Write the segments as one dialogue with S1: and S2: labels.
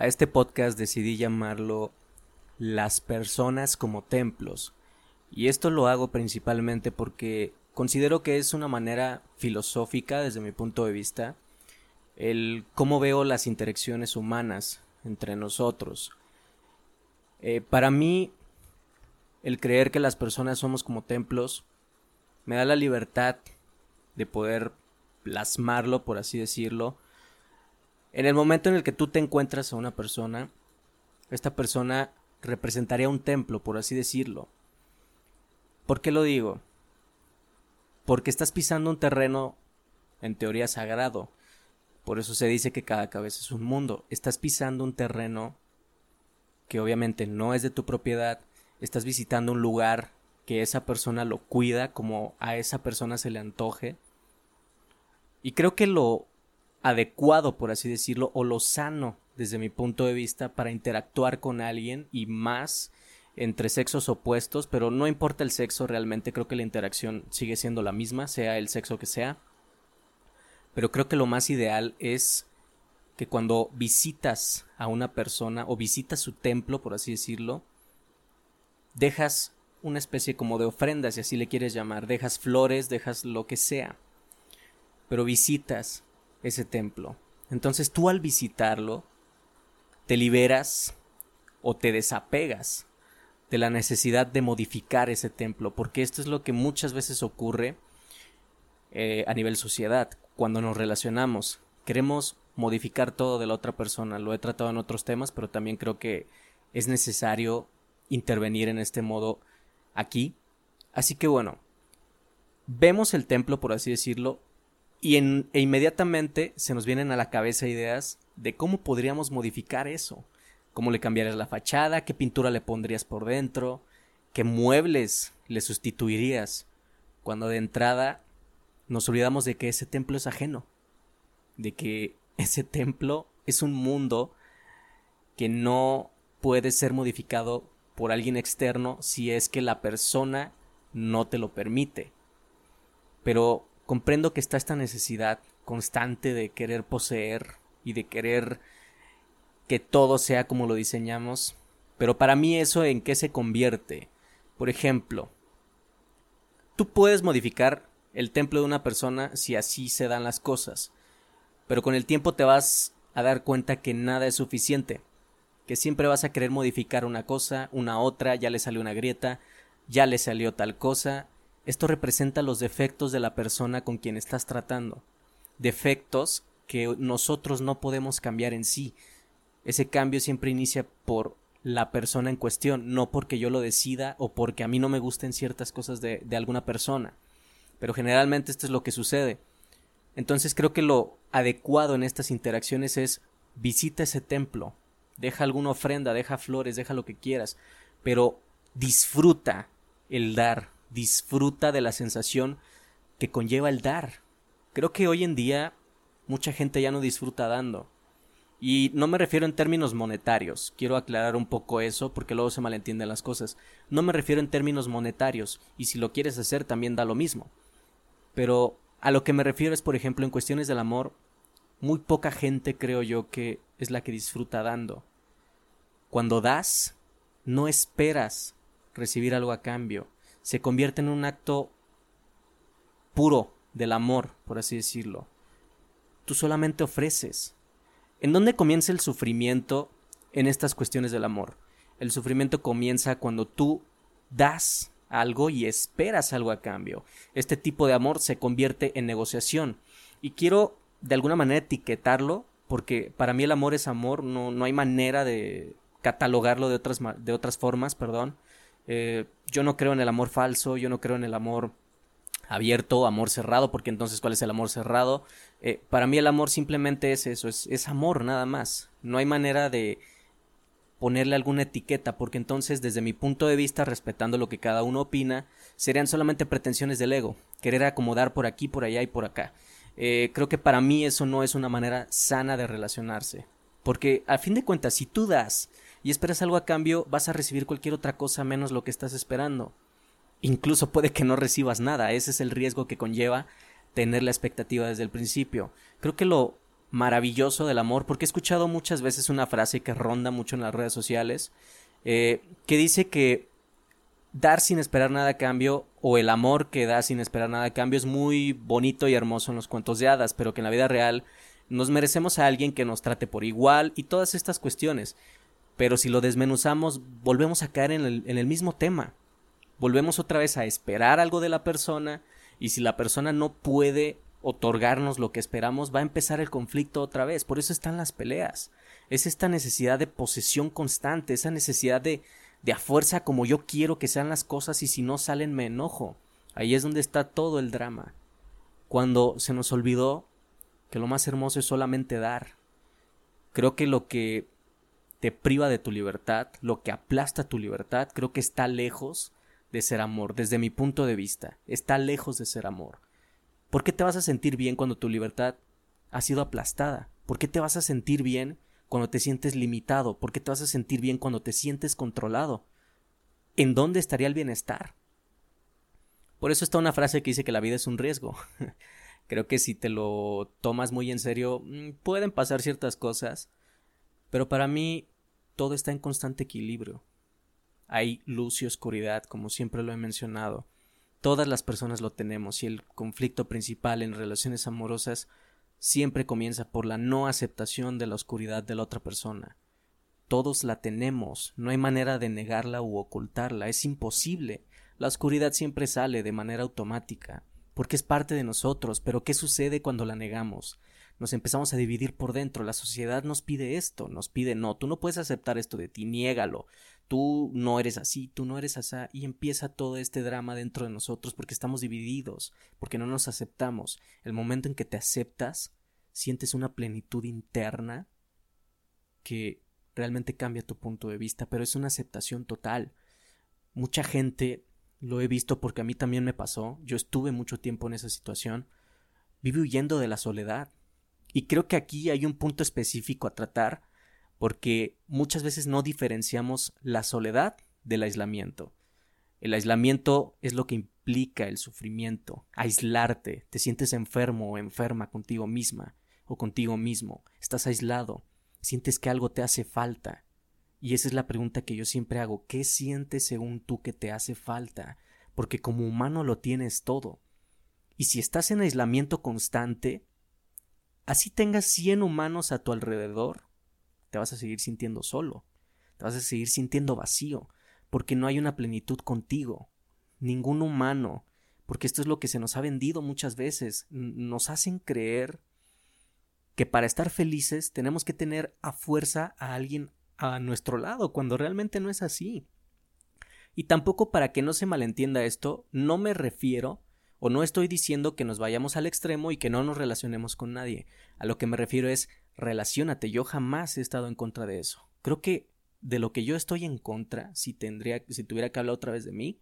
S1: A este podcast decidí llamarlo Las personas como templos. Y esto lo hago principalmente porque considero que es una manera filosófica desde mi punto de vista el cómo veo las interacciones humanas entre nosotros. Eh, para mí, el creer que las personas somos como templos me da la libertad de poder plasmarlo, por así decirlo. En el momento en el que tú te encuentras a una persona, esta persona representaría un templo, por así decirlo. ¿Por qué lo digo? Porque estás pisando un terreno en teoría sagrado. Por eso se dice que cada cabeza es un mundo. Estás pisando un terreno que obviamente no es de tu propiedad. Estás visitando un lugar que esa persona lo cuida como a esa persona se le antoje. Y creo que lo adecuado, por así decirlo, o lo sano desde mi punto de vista para interactuar con alguien y más entre sexos opuestos, pero no importa el sexo, realmente creo que la interacción sigue siendo la misma, sea el sexo que sea. Pero creo que lo más ideal es que cuando visitas a una persona o visitas su templo, por así decirlo, dejas una especie como de ofrenda, si así le quieres llamar, dejas flores, dejas lo que sea, pero visitas ese templo. Entonces tú al visitarlo, te liberas o te desapegas de la necesidad de modificar ese templo, porque esto es lo que muchas veces ocurre eh, a nivel sociedad, cuando nos relacionamos. Queremos modificar todo de la otra persona, lo he tratado en otros temas, pero también creo que es necesario intervenir en este modo aquí. Así que bueno, vemos el templo, por así decirlo, y en, e inmediatamente se nos vienen a la cabeza ideas de cómo podríamos modificar eso. Cómo le cambiarías la fachada, qué pintura le pondrías por dentro, qué muebles le sustituirías. Cuando de entrada nos olvidamos de que ese templo es ajeno, de que ese templo es un mundo que no puede ser modificado por alguien externo si es que la persona no te lo permite. Pero comprendo que está esta necesidad constante de querer poseer y de querer que todo sea como lo diseñamos. Pero para mí eso en qué se convierte. Por ejemplo, tú puedes modificar el templo de una persona si así se dan las cosas. Pero con el tiempo te vas a dar cuenta que nada es suficiente que siempre vas a querer modificar una cosa, una otra, ya le salió una grieta, ya le salió tal cosa. Esto representa los defectos de la persona con quien estás tratando. Defectos que nosotros no podemos cambiar en sí. Ese cambio siempre inicia por la persona en cuestión, no porque yo lo decida o porque a mí no me gusten ciertas cosas de, de alguna persona. Pero generalmente esto es lo que sucede. Entonces creo que lo adecuado en estas interacciones es visita ese templo, deja alguna ofrenda, deja flores, deja lo que quieras, pero disfruta el dar, disfruta de la sensación que conlleva el dar. Creo que hoy en día mucha gente ya no disfruta dando. Y no me refiero en términos monetarios, quiero aclarar un poco eso porque luego se malentienden las cosas. No me refiero en términos monetarios, y si lo quieres hacer también da lo mismo. Pero a lo que me refiero es, por ejemplo, en cuestiones del amor, muy poca gente creo yo que es la que disfruta dando. Cuando das, no esperas recibir algo a cambio. Se convierte en un acto puro del amor, por así decirlo. Tú solamente ofreces. ¿En dónde comienza el sufrimiento en estas cuestiones del amor? El sufrimiento comienza cuando tú das algo y esperas algo a cambio. Este tipo de amor se convierte en negociación. Y quiero de alguna manera etiquetarlo porque para mí el amor es amor, no, no hay manera de catalogarlo de otras, de otras formas, perdón. Eh, yo no creo en el amor falso, yo no creo en el amor abierto, amor cerrado, porque entonces ¿cuál es el amor cerrado? Eh, para mí el amor simplemente es eso, es, es amor nada más. No hay manera de ponerle alguna etiqueta, porque entonces desde mi punto de vista, respetando lo que cada uno opina, serían solamente pretensiones del ego, querer acomodar por aquí, por allá y por acá. Eh, creo que para mí eso no es una manera sana de relacionarse. Porque a fin de cuentas, si tú das y esperas algo a cambio, vas a recibir cualquier otra cosa menos lo que estás esperando. Incluso puede que no recibas nada, ese es el riesgo que conlleva tener la expectativa desde el principio. Creo que lo maravilloso del amor, porque he escuchado muchas veces una frase que ronda mucho en las redes sociales, eh, que dice que dar sin esperar nada a cambio o el amor que da sin esperar nada a cambio es muy bonito y hermoso en los cuentos de hadas, pero que en la vida real nos merecemos a alguien que nos trate por igual y todas estas cuestiones. Pero si lo desmenuzamos, volvemos a caer en el, en el mismo tema. Volvemos otra vez a esperar algo de la persona y si la persona no puede otorgarnos lo que esperamos, va a empezar el conflicto otra vez. Por eso están las peleas. Es esta necesidad de posesión constante, esa necesidad de, de a fuerza como yo quiero que sean las cosas y si no salen me enojo. Ahí es donde está todo el drama. Cuando se nos olvidó que lo más hermoso es solamente dar. Creo que lo que te priva de tu libertad, lo que aplasta tu libertad, creo que está lejos de ser amor, desde mi punto de vista, está lejos de ser amor. ¿Por qué te vas a sentir bien cuando tu libertad ha sido aplastada? ¿Por qué te vas a sentir bien cuando te sientes limitado? ¿Por qué te vas a sentir bien cuando te sientes controlado? ¿En dónde estaría el bienestar? Por eso está una frase que dice que la vida es un riesgo. Creo que si te lo tomas muy en serio, mm, pueden pasar ciertas cosas, pero para mí todo está en constante equilibrio. Hay luz y oscuridad, como siempre lo he mencionado. Todas las personas lo tenemos y el conflicto principal en relaciones amorosas siempre comienza por la no aceptación de la oscuridad de la otra persona. Todos la tenemos, no hay manera de negarla u ocultarla, es imposible. La oscuridad siempre sale de manera automática, porque es parte de nosotros, pero ¿qué sucede cuando la negamos? Nos empezamos a dividir por dentro, la sociedad nos pide esto, nos pide no, tú no puedes aceptar esto de ti, niégalo, tú no eres así, tú no eres así, y empieza todo este drama dentro de nosotros porque estamos divididos, porque no nos aceptamos. El momento en que te aceptas, sientes una plenitud interna que realmente cambia tu punto de vista, pero es una aceptación total. Mucha gente, lo he visto porque a mí también me pasó, yo estuve mucho tiempo en esa situación, vive huyendo de la soledad. Y creo que aquí hay un punto específico a tratar porque muchas veces no diferenciamos la soledad del aislamiento. El aislamiento es lo que implica el sufrimiento, aislarte, te sientes enfermo o enferma contigo misma o contigo mismo, estás aislado, sientes que algo te hace falta. Y esa es la pregunta que yo siempre hago, ¿qué sientes según tú que te hace falta? Porque como humano lo tienes todo. Y si estás en aislamiento constante, así tengas 100 humanos a tu alrededor, te vas a seguir sintiendo solo, te vas a seguir sintiendo vacío, porque no hay una plenitud contigo, ningún humano, porque esto es lo que se nos ha vendido muchas veces, nos hacen creer que para estar felices tenemos que tener a fuerza a alguien a nuestro lado, cuando realmente no es así. Y tampoco para que no se malentienda esto, no me refiero o no estoy diciendo que nos vayamos al extremo y que no nos relacionemos con nadie. A lo que me refiero es relaciónate. Yo jamás he estado en contra de eso. Creo que de lo que yo estoy en contra, si tendría, si tuviera que hablar otra vez de mí,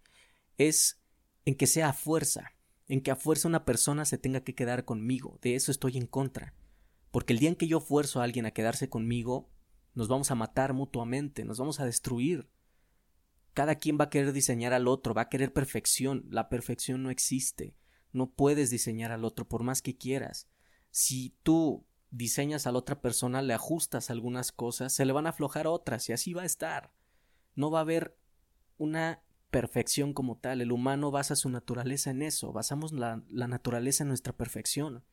S1: es en que sea a fuerza, en que a fuerza una persona se tenga que quedar conmigo. De eso estoy en contra. Porque el día en que yo fuerzo a alguien a quedarse conmigo, nos vamos a matar mutuamente, nos vamos a destruir. Cada quien va a querer diseñar al otro, va a querer perfección. La perfección no existe. No puedes diseñar al otro por más que quieras. Si tú diseñas a la otra persona, le ajustas algunas cosas, se le van a aflojar otras y así va a estar. No va a haber una perfección como tal. El humano basa su naturaleza en eso, basamos la, la naturaleza en nuestra perfección.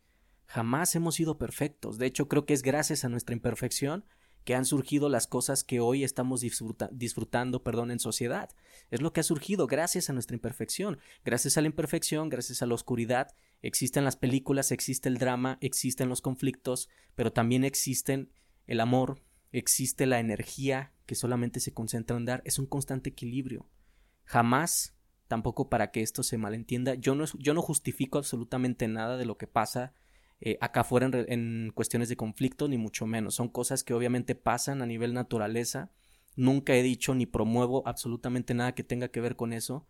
S1: Jamás hemos sido perfectos. De hecho, creo que es gracias a nuestra imperfección que han surgido las cosas que hoy estamos disfrutando perdón, en sociedad. Es lo que ha surgido gracias a nuestra imperfección. Gracias a la imperfección, gracias a la oscuridad, existen las películas, existe el drama, existen los conflictos, pero también existen el amor, existe la energía que solamente se concentra en dar. Es un constante equilibrio. Jamás, tampoco para que esto se malentienda, yo no, yo no justifico absolutamente nada de lo que pasa eh, acá afuera en, cuestiones de conflicto, ni mucho menos. Son cosas que obviamente pasan a nivel naturaleza. Nunca he dicho ni promuevo absolutamente nada que tenga que ver con eso,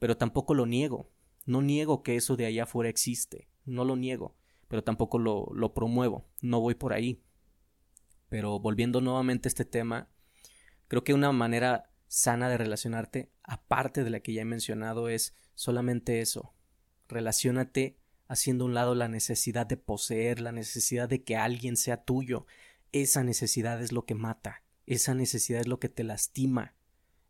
S1: pero tampoco lo niego. No niego que eso de allá afuera existe, no lo niego, pero tampoco lo, lo promuevo, no voy por ahí. Pero volviendo nuevamente a este tema, creo que una manera sana de relacionarte, aparte de la que ya he mencionado, es solamente eso. Relaciónate haciendo a un lado la necesidad de poseer, la necesidad de que alguien sea tuyo. Esa necesidad es lo que mata, esa necesidad es lo que te lastima,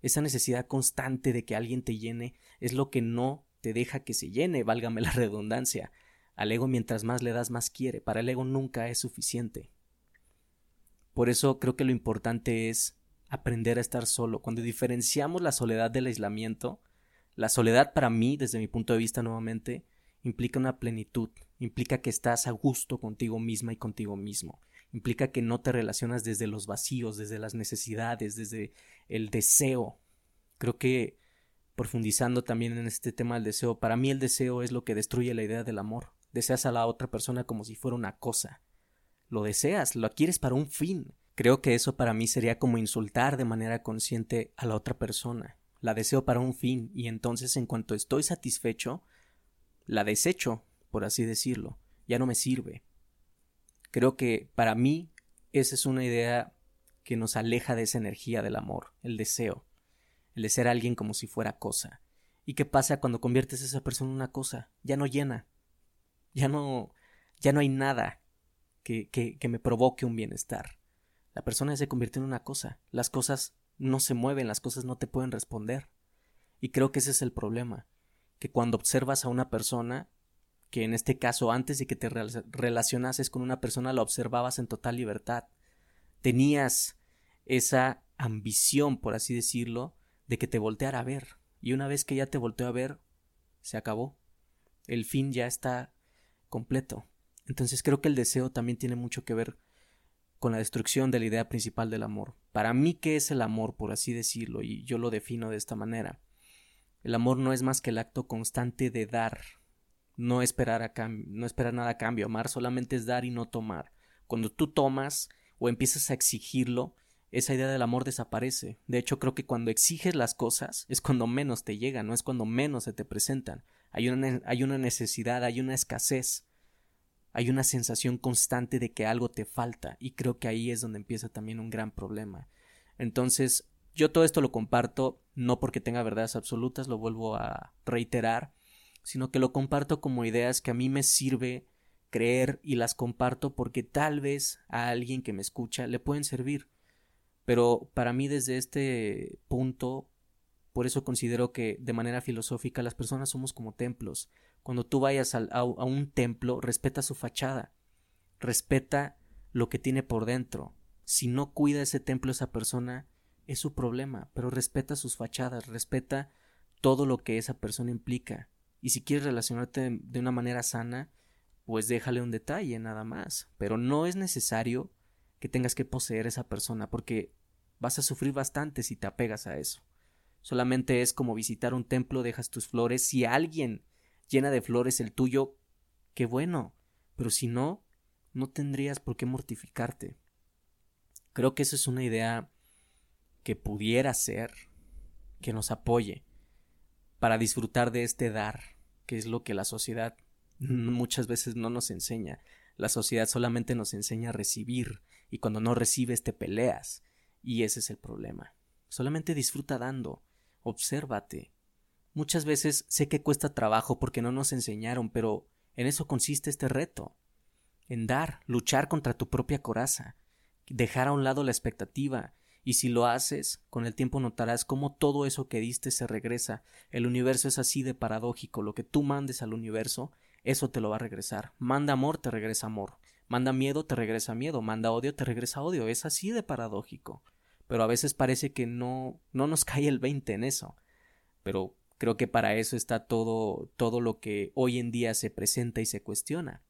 S1: esa necesidad constante de que alguien te llene es lo que no te deja que se llene, válgame la redundancia. Al ego mientras más le das más quiere, para el ego nunca es suficiente. Por eso creo que lo importante es aprender a estar solo. Cuando diferenciamos la soledad del aislamiento, la soledad para mí, desde mi punto de vista nuevamente, implica una plenitud, implica que estás a gusto contigo misma y contigo mismo, implica que no te relacionas desde los vacíos, desde las necesidades, desde el deseo. Creo que profundizando también en este tema del deseo, para mí el deseo es lo que destruye la idea del amor. Deseas a la otra persona como si fuera una cosa. Lo deseas, lo quieres para un fin. Creo que eso para mí sería como insultar de manera consciente a la otra persona. La deseo para un fin y entonces en cuanto estoy satisfecho, la desecho, por así decirlo, ya no me sirve. Creo que para mí esa es una idea que nos aleja de esa energía del amor, el deseo, el de ser alguien como si fuera cosa. ¿Y qué pasa cuando conviertes a esa persona en una cosa? Ya no llena, ya no, ya no hay nada que, que, que me provoque un bienestar. La persona se convierte en una cosa, las cosas no se mueven, las cosas no te pueden responder. Y creo que ese es el problema que cuando observas a una persona, que en este caso antes de que te relacionases con una persona la observabas en total libertad, tenías esa ambición, por así decirlo, de que te volteara a ver. Y una vez que ya te volteó a ver, se acabó. El fin ya está completo. Entonces creo que el deseo también tiene mucho que ver con la destrucción de la idea principal del amor. Para mí, ¿qué es el amor, por así decirlo? Y yo lo defino de esta manera. El amor no es más que el acto constante de dar, no esperar, a no esperar nada a cambio. Amar solamente es dar y no tomar. Cuando tú tomas o empiezas a exigirlo, esa idea del amor desaparece. De hecho, creo que cuando exiges las cosas es cuando menos te llegan, no es cuando menos se te presentan. Hay una, hay una necesidad, hay una escasez, hay una sensación constante de que algo te falta, y creo que ahí es donde empieza también un gran problema. Entonces, yo todo esto lo comparto no porque tenga verdades absolutas, lo vuelvo a reiterar, sino que lo comparto como ideas que a mí me sirve creer y las comparto porque tal vez a alguien que me escucha le pueden servir. Pero para mí desde este punto, por eso considero que de manera filosófica las personas somos como templos. Cuando tú vayas a, a un templo, respeta su fachada, respeta lo que tiene por dentro. Si no cuida ese templo esa persona, es su problema, pero respeta sus fachadas, respeta todo lo que esa persona implica. Y si quieres relacionarte de una manera sana, pues déjale un detalle nada más. Pero no es necesario que tengas que poseer a esa persona, porque vas a sufrir bastante si te apegas a eso. Solamente es como visitar un templo, dejas tus flores. Si alguien llena de flores el tuyo, qué bueno. Pero si no, no tendrías por qué mortificarte. Creo que eso es una idea que pudiera ser que nos apoye para disfrutar de este dar, que es lo que la sociedad muchas veces no nos enseña. La sociedad solamente nos enseña a recibir y cuando no recibes te peleas y ese es el problema. Solamente disfruta dando, obsérvate. Muchas veces sé que cuesta trabajo porque no nos enseñaron, pero en eso consiste este reto, en dar, luchar contra tu propia coraza, dejar a un lado la expectativa, y si lo haces, con el tiempo notarás cómo todo eso que diste se regresa. El universo es así de paradójico. Lo que tú mandes al universo, eso te lo va a regresar. Manda amor, te regresa amor. Manda miedo, te regresa miedo. Manda odio, te regresa odio. Es así de paradójico. Pero a veces parece que no, no nos cae el 20 en eso. Pero creo que para eso está todo, todo lo que hoy en día se presenta y se cuestiona.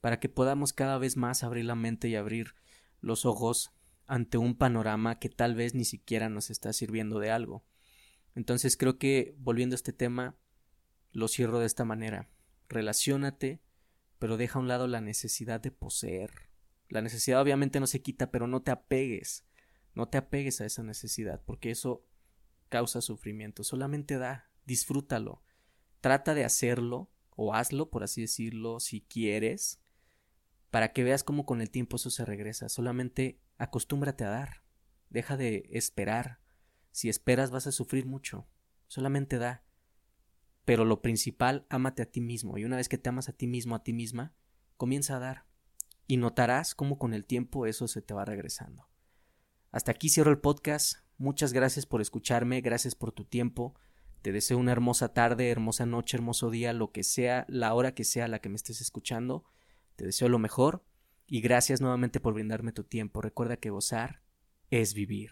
S1: Para que podamos cada vez más abrir la mente y abrir los ojos ante un panorama que tal vez ni siquiera nos está sirviendo de algo. Entonces creo que volviendo a este tema, lo cierro de esta manera. Relaciónate, pero deja a un lado la necesidad de poseer. La necesidad obviamente no se quita, pero no te apegues. No te apegues a esa necesidad, porque eso causa sufrimiento. Solamente da, disfrútalo. Trata de hacerlo, o hazlo, por así decirlo, si quieres, para que veas cómo con el tiempo eso se regresa. Solamente acostúmbrate a dar. Deja de esperar. Si esperas vas a sufrir mucho. Solamente da. Pero lo principal, ámate a ti mismo. Y una vez que te amas a ti mismo, a ti misma, comienza a dar. Y notarás cómo con el tiempo eso se te va regresando. Hasta aquí cierro el podcast. Muchas gracias por escucharme, gracias por tu tiempo. Te deseo una hermosa tarde, hermosa noche, hermoso día, lo que sea, la hora que sea la que me estés escuchando. Te deseo lo mejor y gracias nuevamente por brindarme tu tiempo. Recuerda que gozar es vivir.